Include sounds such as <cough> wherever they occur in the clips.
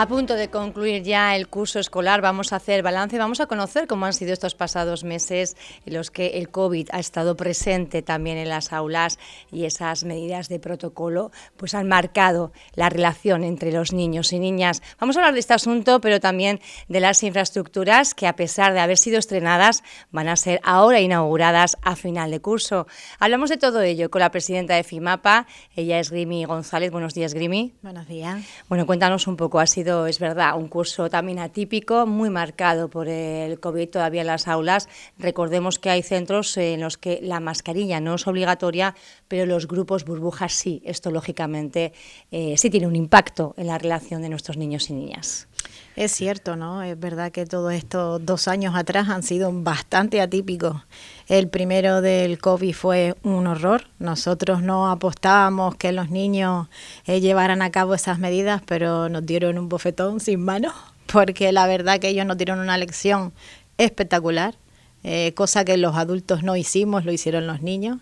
A punto de concluir ya el curso escolar, vamos a hacer balance, vamos a conocer cómo han sido estos pasados meses en los que el COVID ha estado presente también en las aulas y esas medidas de protocolo pues han marcado la relación entre los niños y niñas. Vamos a hablar de este asunto, pero también de las infraestructuras que a pesar de haber sido estrenadas van a ser ahora inauguradas a final de curso. Hablamos de todo ello con la presidenta de FIMAPA, ella es Grimi González. Buenos días, Grimi. Buenos días. Bueno, cuéntanos un poco, ha sido es verdad, un curso también atípico, muy marcado por el COVID todavía en las aulas. Recordemos que hay centros en los que la mascarilla no es obligatoria, pero los grupos burbujas sí. Esto, lógicamente, eh, sí tiene un impacto en la relación de nuestros niños y niñas. Es cierto, ¿no? Es verdad que todos estos dos años atrás han sido bastante atípicos. El primero del COVID fue un horror. Nosotros no apostábamos que los niños eh, llevaran a cabo esas medidas, pero nos dieron un bofetón sin manos, <laughs> porque la verdad que ellos nos dieron una lección espectacular, eh, cosa que los adultos no hicimos, lo hicieron los niños.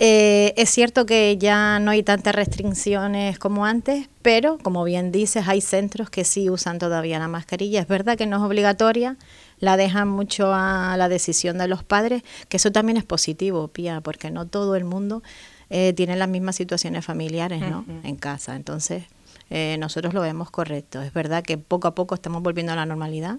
Eh, es cierto que ya no hay tantas restricciones como antes, pero como bien dices, hay centros que sí usan todavía la mascarilla. Es verdad que no es obligatoria, la dejan mucho a la decisión de los padres, que eso también es positivo, Pía, porque no todo el mundo eh, tiene las mismas situaciones familiares ¿no? en casa. Entonces, eh, nosotros lo vemos correcto. Es verdad que poco a poco estamos volviendo a la normalidad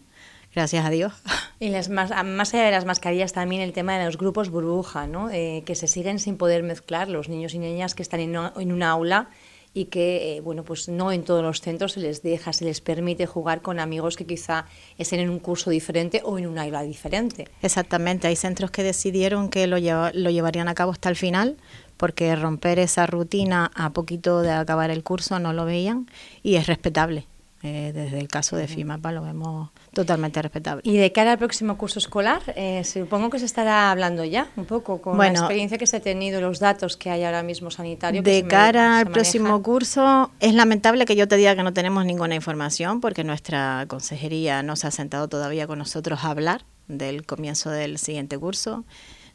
gracias a Dios. Y las más, más allá de las mascarillas también el tema de los grupos burbuja, ¿no? Eh, que se siguen sin poder mezclar los niños y niñas que están en una, en una aula y que, eh, bueno, pues no en todos los centros se les deja, se les permite jugar con amigos que quizá estén en un curso diferente o en una aula diferente. Exactamente, hay centros que decidieron que lo, lo llevarían a cabo hasta el final porque romper esa rutina a poquito de acabar el curso no lo veían y es respetable. Eh, desde el caso de FIMAPA lo vemos totalmente respetable. Y de cara al próximo curso escolar, eh, supongo que se estará hablando ya un poco con la experiencia que se ha tenido, los datos que hay ahora mismo sanitarios. De cara al próximo curso, es lamentable que yo te diga que no tenemos ninguna información porque nuestra consejería no se ha sentado todavía con nosotros a hablar del comienzo del siguiente curso.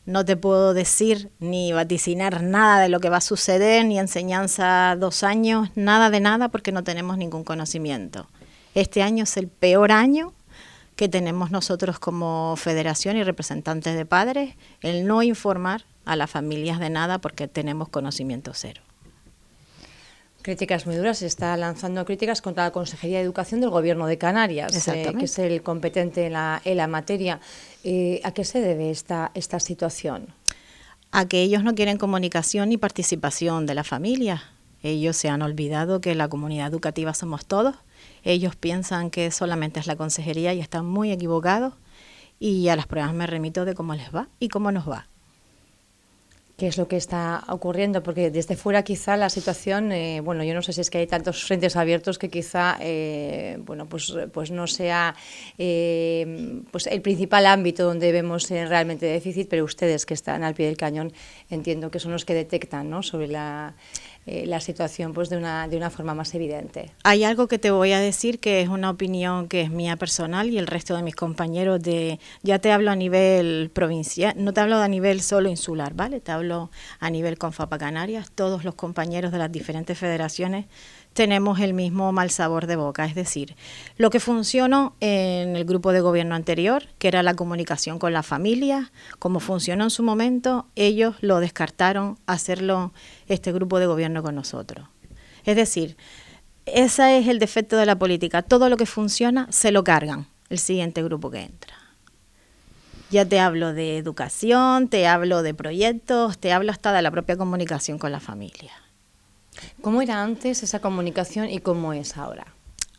No te puedo decir ni vaticinar nada de lo que va a suceder, ni enseñanza dos años, nada de nada, porque no tenemos ningún conocimiento. Este año es el peor año que tenemos nosotros como federación y representantes de padres, el no informar a las familias de nada porque tenemos conocimiento cero. Críticas muy duras. Se está lanzando críticas contra la Consejería de Educación del Gobierno de Canarias, eh, que es el competente en la, en la materia. Eh, ¿A qué se debe esta, esta situación? A que ellos no quieren comunicación ni participación de la familia. Ellos se han olvidado que la comunidad educativa somos todos. Ellos piensan que solamente es la consejería y están muy equivocados. Y a las pruebas me remito de cómo les va y cómo nos va qué es lo que está ocurriendo, porque desde fuera quizá la situación, eh, bueno, yo no sé si es que hay tantos frentes abiertos que quizá, eh, bueno, pues, pues no sea eh, pues el principal ámbito donde vemos realmente déficit, pero ustedes que están al pie del cañón entiendo que son los que detectan, ¿no? Sobre la eh, la situación pues de una, de una forma más evidente. Hay algo que te voy a decir que es una opinión que es mía personal y el resto de mis compañeros de, ya te hablo a nivel provincial, no te hablo a nivel solo insular, ¿vale? Te hablo a nivel Confapa Canarias, todos los compañeros de las diferentes federaciones tenemos el mismo mal sabor de boca. Es decir, lo que funcionó en el grupo de gobierno anterior, que era la comunicación con la familia, como funcionó en su momento, ellos lo descartaron hacerlo este grupo de gobierno con nosotros. Es decir, ese es el defecto de la política. Todo lo que funciona se lo cargan el siguiente grupo que entra. Ya te hablo de educación, te hablo de proyectos, te hablo hasta de la propia comunicación con la familia. ¿Cómo era antes esa comunicación y cómo es ahora?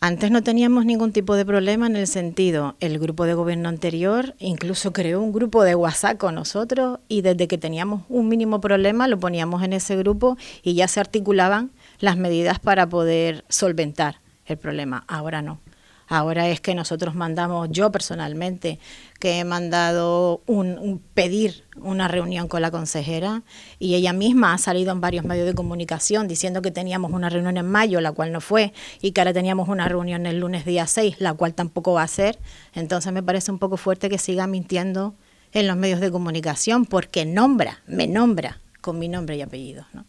Antes no teníamos ningún tipo de problema en el sentido, el grupo de gobierno anterior incluso creó un grupo de WhatsApp con nosotros y desde que teníamos un mínimo problema lo poníamos en ese grupo y ya se articulaban las medidas para poder solventar el problema. Ahora no. Ahora es que nosotros mandamos, yo personalmente, que he mandado un, pedir una reunión con la consejera y ella misma ha salido en varios medios de comunicación diciendo que teníamos una reunión en mayo, la cual no fue, y que ahora teníamos una reunión el lunes día 6, la cual tampoco va a ser. Entonces me parece un poco fuerte que siga mintiendo en los medios de comunicación porque nombra, me nombra con mi nombre y apellido. ¿no?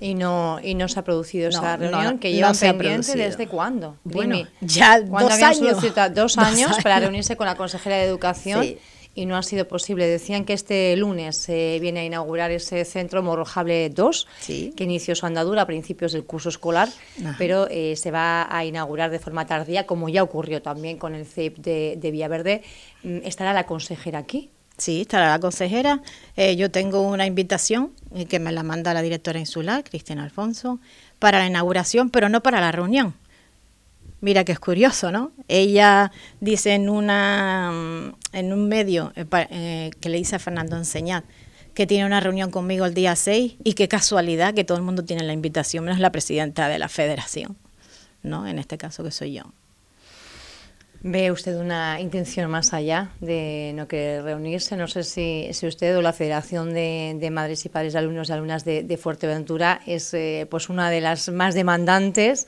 Y no, y no se ha producido esa reunión que llevan pendiente desde cuándo. Bueno, ya dos años. Dos años para reunirse con la consejera de Educación. Y no ha sido posible. Decían que este lunes se viene a inaugurar ese centro Morrojable 2, que inició su andadura a principios del curso escolar, pero eh, se va a inaugurar de forma tardía, como ya ocurrió también con el CEIP de, de Villaverde. Mm, ¿Estará la consejera aquí? Sí, estará la consejera. Eh, yo tengo una invitación que me la manda la directora insular, Cristina Alfonso, para la inauguración, pero no para la reunión. Mira que es curioso, ¿no? Ella dice en, una, mm, en un medio eh, que le dice a Fernando Enseñad que tiene una reunión conmigo el día 6 y qué casualidad que todo el mundo tiene la invitación, menos la presidenta de la federación, ¿no? En este caso que soy yo. ¿Ve usted una intención más allá de no querer reunirse? No sé si, si usted o la Federación de, Madres y Padres de Alumnos y Alumnas de, Fuerteventura es eh, pues una de las más demandantes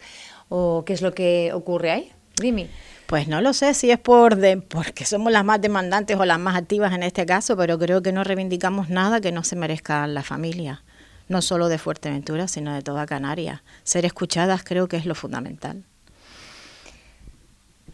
o qué es lo que ocurre ahí. Dime. Pues no lo sé si es por de, porque somos las más demandantes o las más activas en este caso, pero creo que no reivindicamos nada que no se merezca la familia, no solo de Fuerteventura, sino de toda Canarias. Ser escuchadas creo que es lo fundamental.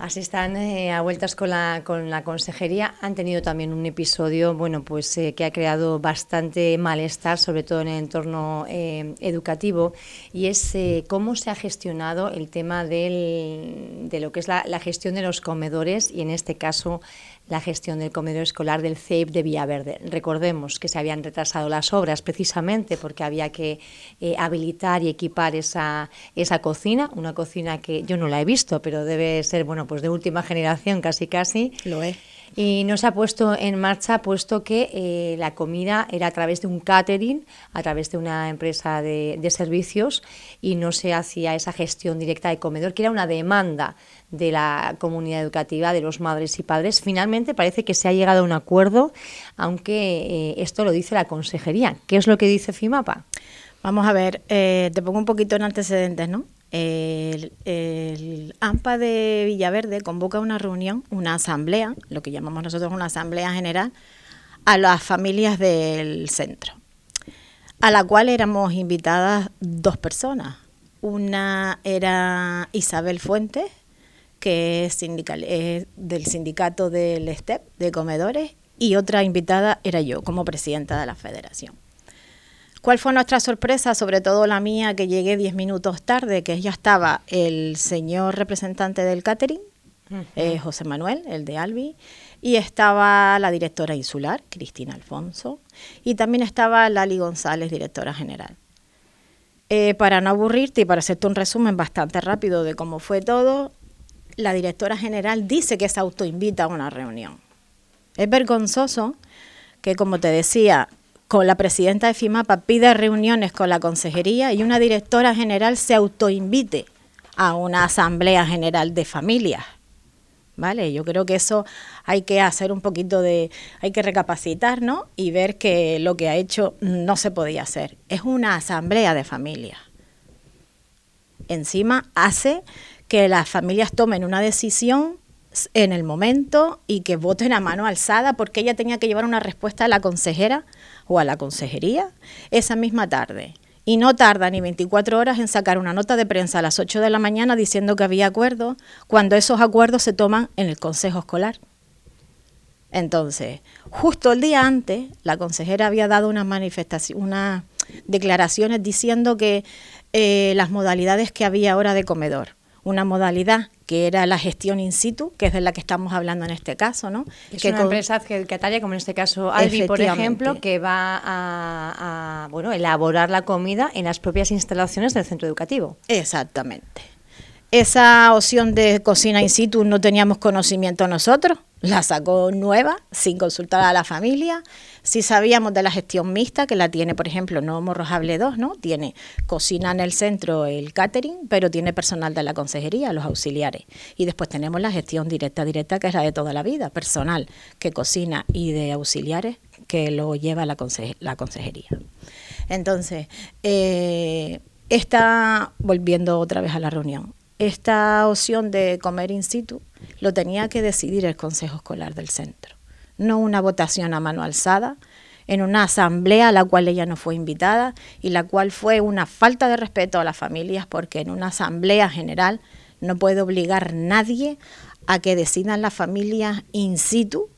Así están eh, a vueltas con la, con la consejería. Han tenido también un episodio, bueno, pues eh, que ha creado bastante malestar, sobre todo en el entorno eh, educativo, y es cómo se ha gestionado el tema de lo que es la, gestión de los comedores y en este caso la gestión del comedor escolar del CEIP de Villaverde. Recordemos que se habían retrasado las obras precisamente porque había que eh, habilitar y equipar esa, esa cocina, una cocina que yo no la he visto, pero debe ser bueno pues de última generación casi casi. Lo es y no se ha puesto en marcha puesto que eh, la comida era a través de un catering, a través de una empresa de, servicios y no se hacía esa gestión directa de comedor, que era una demanda de la comunidad educativa, de los madres y padres. Finalmente parece que se ha llegado a un acuerdo, aunque eh, esto lo dice la consejería. ¿Qué es lo que dice FIMAPA? Vamos a ver, eh, te pongo un poquito en antecedentes, ¿no? El, AMPA de Villaverde convoca una reunión, una asamblea, lo que llamamos nosotros una asamblea general, a las familias del centro, a la cual éramos invitadas dos personas. Una era Isabel Fuentes, que es, del sindicato del STEP de comedores, y otra invitada era yo, como presidenta de la federación. ¿Cuál fue nuestra sorpresa? Sobre todo la mía, que llegué diez minutos tarde, que ya estaba el señor representante del catering, eh, José Manuel, el de Albi, y estaba la directora insular, Cristina Alfonso, y también estaba Lali González, directora general. Eh, para no aburrirte y para hacerte un resumen bastante rápido de cómo fue todo, la directora general dice que se autoinvita a una reunión. Es vergonzoso que, como te decía, con la presidenta de FIMAPA pide reuniones con la consejería y una directora general se autoinvite a una asamblea general de familias. ¿Vale? Yo creo que eso hay que hacer un poquito de, hay que recapacitar, ¿no? Y ver que lo que ha hecho no se podía hacer. Es una asamblea de familias. Encima hace que las familias tomen una decisión en el momento y que voten a mano alzada porque ella tenía que llevar una respuesta a la consejera o a la consejería esa misma tarde. Y no tarda ni 24 horas en sacar una nota de prensa a las 8 de la mañana diciendo que había acuerdos, cuando esos acuerdos se toman en el Consejo Escolar. Entonces, justo el día antes, la consejera había dado unas manifestaciones, unas declaraciones diciendo que eh, las modalidades que había ahora de comedor, una modalidad que era la gestión in situ, que es de la que estamos hablando en este caso, ¿no? Es una empresa adjudicataria, como en este caso Albi, por ejemplo, que va a, bueno, elaborar la comida en las propias instalaciones del centro educativo. Exactamente. Esa opción de cocina in situ no teníamos conocimiento nosotros, la sacó nueva, sin consultar a la familia. Si sabíamos de la gestión mixta, que la tiene, por ejemplo, No Morrojable 2, ¿no? Tiene cocina en el centro, el catering, pero tiene personal de la consejería, los auxiliares. Y después tenemos la gestión directa, directa, que es la de toda la vida, personal que cocina y de auxiliares que lo lleva la, la consejería. Entonces, eh, está volviendo otra vez a la reunión esta opción de comer in situ lo tenía que decidir el Consejo Escolar del Centro, no una votación a mano alzada en una asamblea a la cual ella no fue invitada y la cual fue una falta de respeto a las familias porque en una asamblea general no puede obligar nadie a que decidan las familias in situ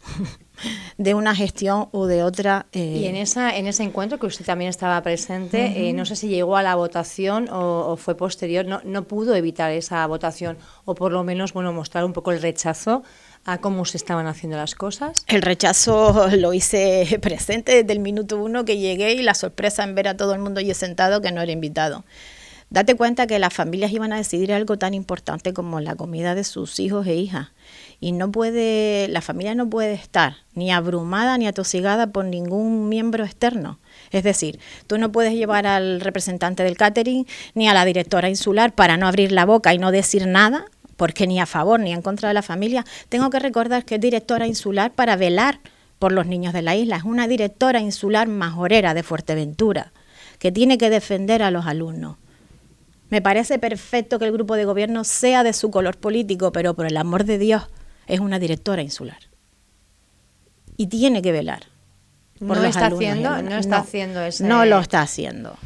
de una gestión o de otra. Eh, y en, esa, en ese encuentro que usted también estaba presente, eh, no sé si llegó a la votación o, fue posterior, no, no pudo evitar esa votación o por lo menos bueno mostrar un poco el rechazo a cómo se estaban haciendo las cosas? El rechazo lo hice <laughs> presente desde el minuto uno que llegué y la sorpresa en ver a todo el mundo allí sentado que no era invitado. Date cuenta que las familias iban a decidir algo tan importante como la comida de sus hijos e hijas. Y no puede, la familia no puede estar ni abrumada ni atosigada por ningún miembro externo. Es decir, tú no puedes llevar al representante del catering ni a la directora insular para no abrir la boca y no decir nada porque ni a favor ni en contra de la familia, tengo que recordar que es directora insular para velar por los niños de la isla. Es una directora insular majorera de Fuerteventura, que tiene que defender a los alumnos. Me parece perfecto que el grupo de gobierno sea de su color político, pero por el amor de Dios, es una directora insular. Y tiene que velar. Por no, está haciendo, no está haciendo ese... No lo está haciendo.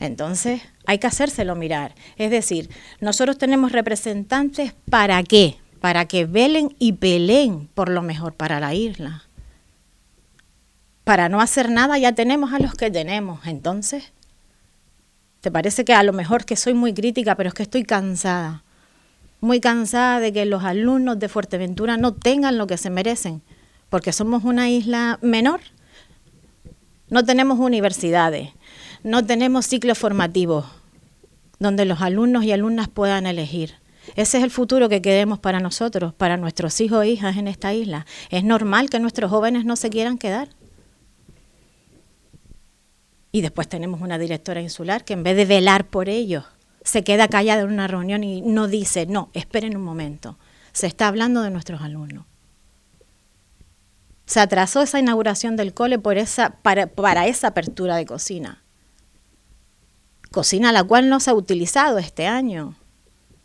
Entonces, hay que hacérselo mirar. Es decir, nosotros tenemos representantes para qué? Para que velen y peleen por lo mejor para la isla. Para no hacer nada ya tenemos a los que tenemos. Entonces, ¿te parece que a lo mejor que soy muy crítica, pero es que estoy cansada? Muy cansada de que los alumnos de Fuerteventura no tengan lo que se merecen, porque somos una isla menor. No tenemos universidades, no tenemos ciclos formativos donde los alumnos y alumnas puedan elegir. Ese es el futuro que queremos para nosotros, para nuestros hijos e hijas en esta isla. Es normal que nuestros jóvenes no se quieran quedar. Y después tenemos una directora insular que en vez de velar por ellos, se queda callada en una reunión y no dice, no, esperen un momento, se está hablando de nuestros alumnos. Se atrasó esa inauguración del cole por esa, para, para esa apertura de cocina cocina la cual no se ha utilizado este año.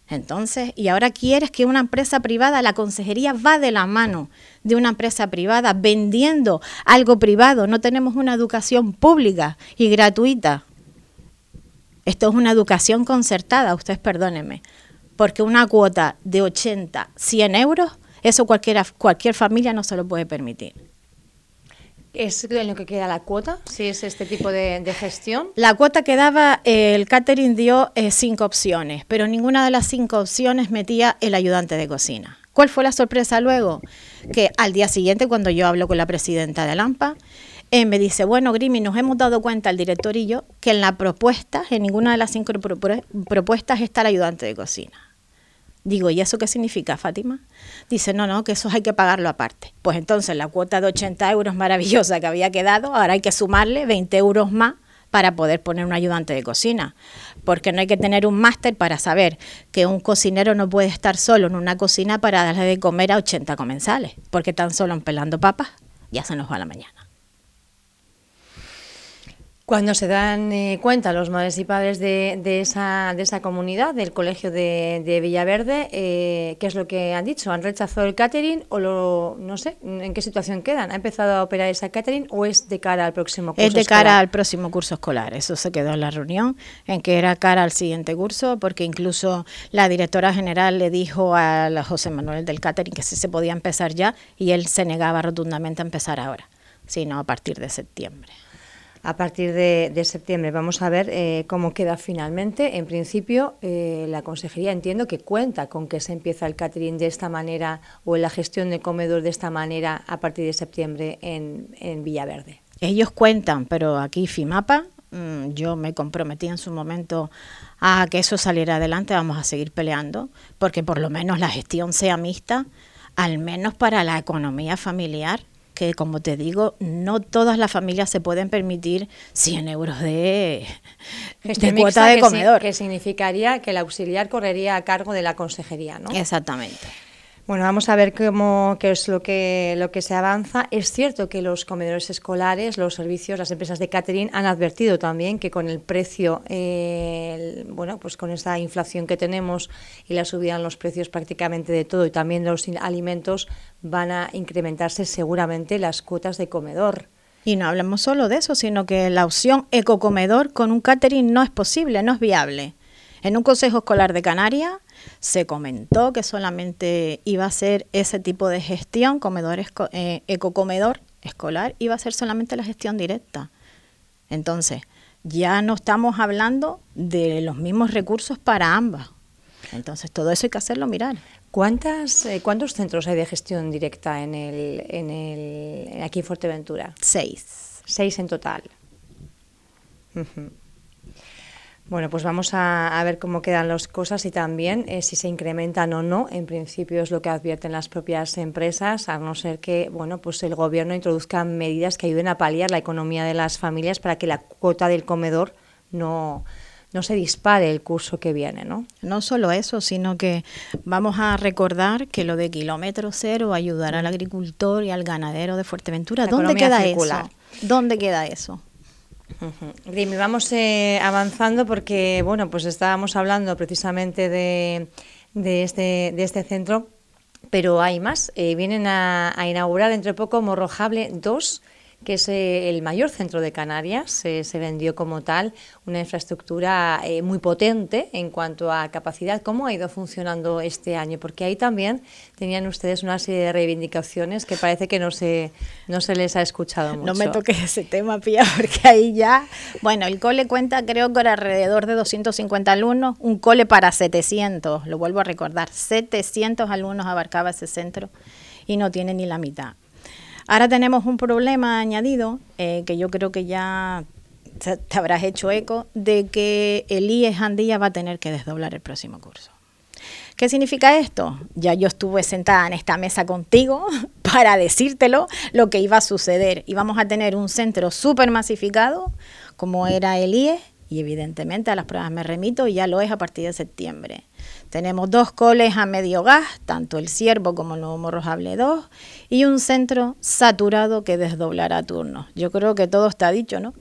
Entonces, y ahora quieres que una empresa privada, la consejería va de la mano de una empresa privada vendiendo algo privado. No tenemos una educación pública y gratuita. Esto es una educación concertada, ustedes perdónenme, porque una cuota de 80, 100 euros, eso cualquiera, cualquier familia no se lo puede permitir. ¿Es en lo que queda la cuota? Si es este tipo de, gestión. La cuota que daba, eh, el catering dio eh, cinco opciones, pero ninguna de las cinco opciones metía el ayudante de cocina. ¿Cuál fue la sorpresa luego? Que al día siguiente, cuando yo hablo con la presidenta de Lampa, eh, me dice, bueno, Grimi, nos hemos dado cuenta, el director y yo, que en la propuesta, en ninguna de las cinco propuestas está el ayudante de cocina. Digo, ¿y eso qué significa, Fátima? Dice, no, no, que eso hay que pagarlo aparte. Pues entonces la cuota de 80 euros maravillosa que había quedado, ahora hay que sumarle 20 euros más para poder poner un ayudante de cocina. Porque no hay que tener un máster para saber que un cocinero no puede estar solo en una cocina para darle de comer a 80 comensales, porque tan solo pelando papas ya se nos va la mañana. Cuando se dan eh, cuenta los madres y padres de, esa, de esa comunidad, del colegio de, Villaverde, eh, ¿qué es lo que han dicho? ¿Han rechazado el catering o lo, no sé, en qué situación quedan? ¿Ha empezado a operar esa catering o es de cara al próximo curso? Es de cara al próximo curso escolar, eso se quedó en la reunión, en que era cara al siguiente curso, porque incluso la directora general le dijo a José Manuel del catering que sí se podía empezar ya y él se negaba rotundamente a empezar ahora, sino a partir de septiembre a partir de, septiembre. Vamos a ver eh, cómo queda finalmente. En principio, eh, la consejería entiendo que cuenta con que se empieza el catering de esta manera o la gestión de comedor de esta manera a partir de septiembre en, en Villaverde. Ellos cuentan, pero aquí FIMAPA, mm, yo me comprometí en su momento a que eso saliera adelante, vamos a seguir peleando, porque por lo menos la gestión sea mixta, al menos para la economía familiar que, como te digo, no todas las familias se pueden permitir 100 euros de, cuota de comedor. que significaría que el auxiliar correría a cargo de la consejería, ¿no? Exactamente. Bueno, vamos a ver cómo qué es lo que lo que se avanza. Es cierto que los comedores escolares, los servicios, las empresas de catering han advertido también que con el precio, eh, bueno, pues con esta inflación que tenemos y la subida en los precios prácticamente de todo y también los alimentos van a incrementarse seguramente las cuotas de comedor. Y no hablamos solo de eso, sino que la opción ecocomedor con un catering no es posible, no es viable. En un consejo escolar de Canarias se comentó que solamente iba a ser ese tipo de gestión, comedor eh, ecocomedor escolar, iba a ser solamente la gestión directa. Entonces, ya no estamos hablando de los mismos recursos para ambas. Entonces, todo eso hay que hacerlo mirar. ¿Cuántas, eh, ¿Cuántos centros hay de gestión directa en el, en el, aquí en Fuerteventura? Seis. Seis en total. Bueno, pues vamos a, ver cómo quedan las cosas y también eh, si se incrementan o no. En principio es lo que advierten las propias empresas, a no ser que bueno, pues el gobierno introduzca medidas que ayuden a paliar la economía de las familias para que la cuota del comedor no, no se dispare el curso que viene, ¿no? No solo eso, sino que vamos a recordar que lo de kilómetro cero ayudar al agricultor y al ganadero de Fuerteventura. ¿Dónde queda eso? ¿Dónde queda eso? Dime, vamos eh, avanzando porque, bueno, pues estábamos hablando precisamente de, de, este, de este centro, pero hay más. Eh, vienen a, a, inaugurar dentro de poco Morrojable 2 que es eh, el mayor centro de Canarias. se vendió como tal una infraestructura eh, muy potente en cuanto a capacidad. ¿Cómo ha ido funcionando este año? Porque ahí también tenían ustedes una serie de reivindicaciones que parece que no se, no se les ha escuchado mucho. No me toques <laughs> ese tema, Pía, <laughs> porque ahí ya... Bueno, el cole cuenta creo que alrededor de 250 alumnos, un cole para 700, lo vuelvo a recordar, 700 alumnos abarcaba ese centro y no tiene ni la mitad. Ahora tenemos un problema añadido eh, que yo creo que ya te habrás hecho eco de que el IES Andía va a tener que desdoblar el próximo curso. ¿Qué significa esto? Ya yo estuve sentada en esta mesa contigo <laughs> para decírtelo lo que iba a suceder. Íbamos a tener un centro súper masificado, como era el IES, y evidentemente a las pruebas me remito y ya lo es a partir de septiembre. Tenemos dos coles a medio gas, tanto el Ciervo como el Nuevo Morrojable 2, y un centro saturado que desdoblará turnos. Yo creo que todo está dicho, ¿no?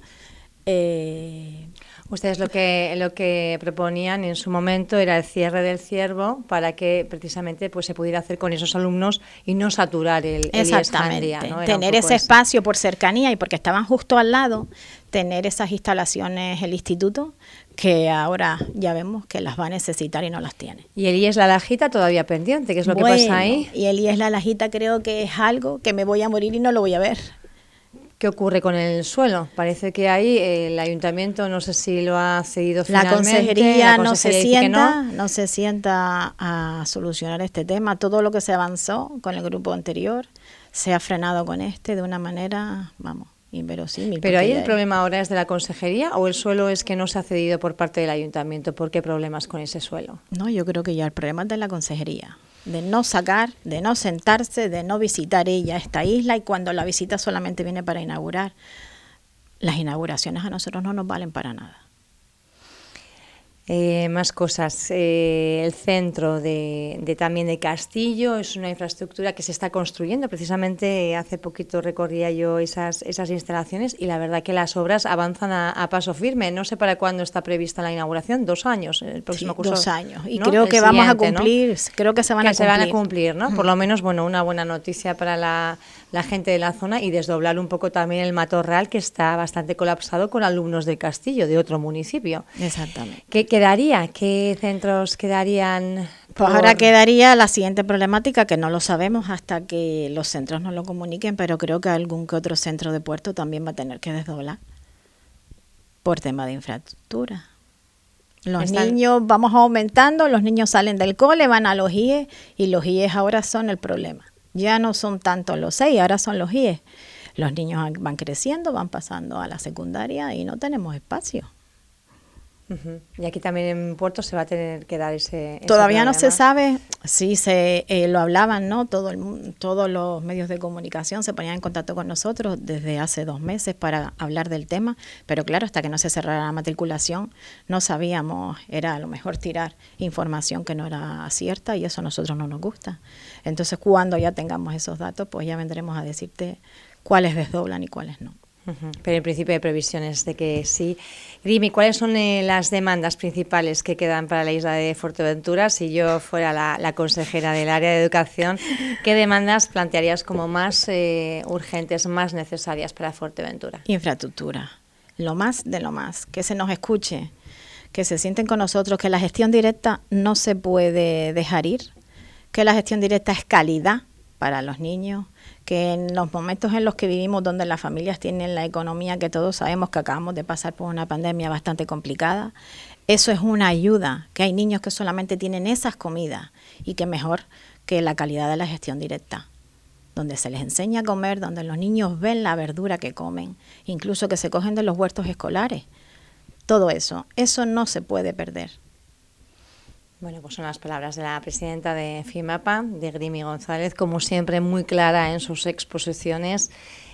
Eh, Ustedes lo que lo que proponían en su momento era el cierre del ciervo para que precisamente pues se pudiera hacer con esos alumnos y no saturar el, Exactamente. Tener ese espacio por cercanía y porque estaban justo al lado, tener esas instalaciones el instituto que ahora ya vemos que las va a necesitar y no las tiene. Y el IES La Lajita todavía pendiente, ¿qué es lo que pasa ahí? Y el IES La Lajita creo que es algo que me voy a morir y no lo voy a ver. ¿Qué ocurre con el suelo? Parece que ahí el ayuntamiento no sé si lo ha cedido finalmente. La consejería, no se sienta, no. se sienta a solucionar este tema. Todo lo que se avanzó con el grupo anterior se ha frenado con este de una manera, vamos, inverosímil. Pero ahí el problema ahora es de la consejería o el suelo es que no se ha cedido por parte del ayuntamiento. ¿Por qué problemas con ese suelo? No, yo creo que ya el problema es de la consejería de no sacar, de no sentarse, de no visitar ella esta isla y cuando la visita solamente viene para inaugurar. Las inauguraciones a nosotros no nos valen para nada. Eh, más cosas. Eh, el centro de, también de Castillo es una infraestructura que se está construyendo. Precisamente hace poquito recorría yo esas, esas instalaciones y la verdad que las obras avanzan a, paso firme. No sé para cuándo está prevista la inauguración. Dos años. El próximo curso. Dos años. Y creo que vamos a cumplir. Creo que se van a cumplir. se van a cumplir, ¿no? Por lo menos, bueno, una buena noticia para la, la gente de la zona y desdoblar un poco también el matorral que está bastante colapsado con alumnos de Castillo, de otro municipio. Exactamente. ¿Qué quedaría? ¿Qué centros quedarían? Pues ahora quedaría la siguiente problemática que no lo sabemos hasta que los centros nos lo comuniquen, pero creo que algún que otro centro de puerto también va a tener que desdoblar por tema de infraestructura. Los niños, vamos aumentando, los niños salen del cole, van a los IES y los IES ahora son el problema. Ya no son tanto los seis, ahora son los IES. Los niños van creciendo, van pasando a la secundaria y no tenemos espacio. Y aquí también en Puerto se va a tener que dar ese... Todavía no se sabe, sí se eh, lo hablaban, ¿no? Todo el, todos los medios de comunicación se ponían en contacto con nosotros desde hace dos meses para hablar del tema, pero claro, hasta que no se cerrara la matriculación no sabíamos, era a lo mejor tirar información que no era cierta y eso a nosotros no nos gusta. Entonces cuando ya tengamos esos datos, pues ya vendremos a decirte cuáles desdoblan y cuáles no. Pero en principio hay previsiones de que sí. Dime, ¿cuáles son eh, las demandas principales que quedan para la isla de Fuerteventura? Si yo fuera la, consejera del área de educación, ¿qué demandas plantearías como más eh, urgentes, más necesarias para Fuerteventura? Infraestructura, lo más de lo más, que se nos escuche, que se sienten con nosotros, que la gestión directa no se puede dejar ir, que la gestión directa es calidad para los niños, que en los momentos en los que vivimos, donde las familias tienen la economía que todos sabemos que acabamos de pasar por una pandemia bastante complicada, eso es una ayuda, que hay niños que solamente tienen esas comidas y que mejor que la calidad de la gestión directa, donde se les enseña a comer, donde los niños ven la verdura que comen, incluso que se cogen de los huertos escolares. Todo eso, eso no se puede perder. Bueno, pues son las palabras de la presidenta de FIMAPA, de Grimi González, como siempre muy clara en sus exposiciones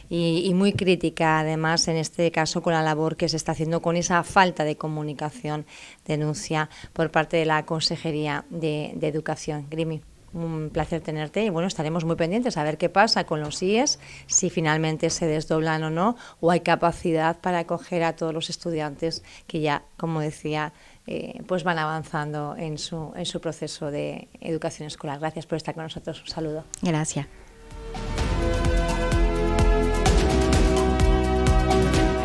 y, muy crítica, además, en este caso con la labor que se está haciendo con esa falta de comunicación, denuncia por parte de la Consejería de, Educación. Grimi un placer tenerte y bueno, estaremos muy pendientes a ver qué pasa con los IES, si finalmente se desdoblan o no, o hay capacidad para acoger a todos los estudiantes que ya, como decía, eh, pues van avanzando en su, en su proceso de educación escolar. Gracias por estar con nosotros. Un saludo. Gracias.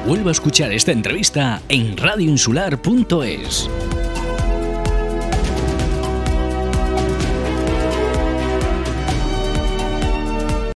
Vuelvo a escuchar esta entrevista en radioinsular.es.